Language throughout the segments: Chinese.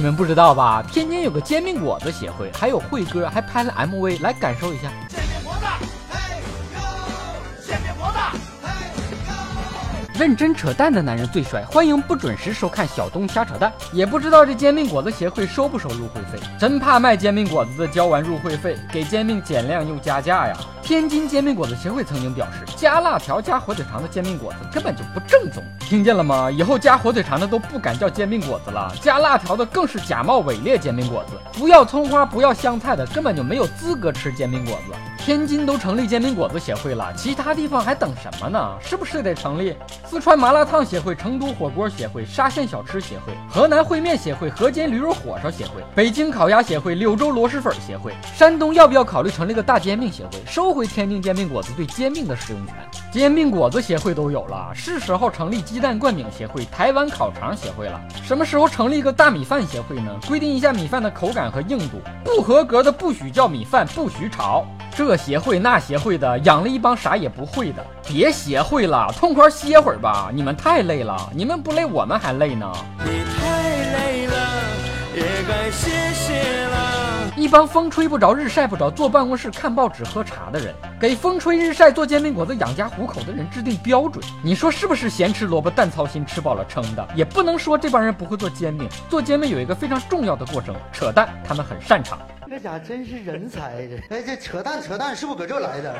你们不知道吧？天津有个煎饼果子协会，还有慧哥还拍了 MV，来感受一下。煎饼果子，哎呦，煎饼果子认真扯淡的男人最帅，欢迎不准时收看小东瞎扯淡。也不知道这煎饼果子协会收不收入会费，真怕卖煎饼果子的交完入会费，给煎饼减量又加价呀。天津煎饼果子协会曾经表示，加辣条加火腿肠的煎饼果子根本就不正宗。听见了吗？以后加火腿肠的都不敢叫煎饼果子了，加辣条的更是假冒伪劣煎饼果子。不要葱花不要香菜的，根本就没有资格吃煎饼果子。天津都成立煎饼果子协会了，其他地方还等什么呢？是不是得成立？四川麻辣烫协会、成都火锅协会、沙县小吃协会、河南烩面协会、河间驴肉火烧协会、北京烤鸭协会、柳州螺蛳粉协会。山东要不要考虑成立个大煎饼协会，收回天津煎饼果子对煎饼的使用权？煎饼果子协会都有了，是时候成立鸡蛋灌饼协会、台湾烤肠协会了。什么时候成立一个大米饭协会呢？规定一下米饭的口感和硬度，不合格的不许叫米饭，不许炒。这协会那协会的，养了一帮啥也不会的。别协会了，痛快歇会儿吧！你们太累了，你们不累，我们还累呢。帮风吹不着、日晒不着、坐办公室看报纸、喝茶的人，给风吹日晒做煎饼果子养家糊口的人制定标准，你说是不是？咸吃萝卜淡操心，吃饱了撑的。也不能说这帮人不会做煎饼，做煎饼有一个非常重要的过程，扯淡，他们很擅长。这家真是人才！这哎，这扯淡扯淡，是不是搁这来的？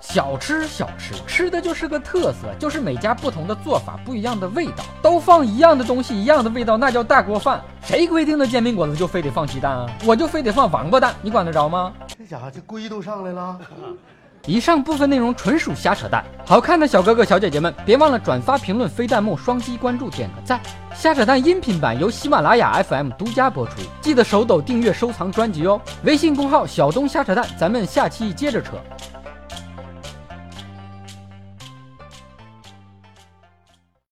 小吃小吃，吃的就是个特色，就是每家不同的做法，不一样的味道，都放一样的东西，一样的味道，那叫大锅饭。谁规定的煎饼果子就非得放鸡蛋啊？我就非得放王八蛋，你管得着吗？这家伙这龟都上来了。以上部分内容纯属瞎扯淡，好看的小哥哥小姐姐们，别忘了转发、评论、飞弹幕、双击关注、点个赞。瞎扯淡音频版由喜马拉雅 FM 独家播出，记得手抖订阅、收藏专辑哦。微信公号小东瞎扯淡，咱们下期接着扯。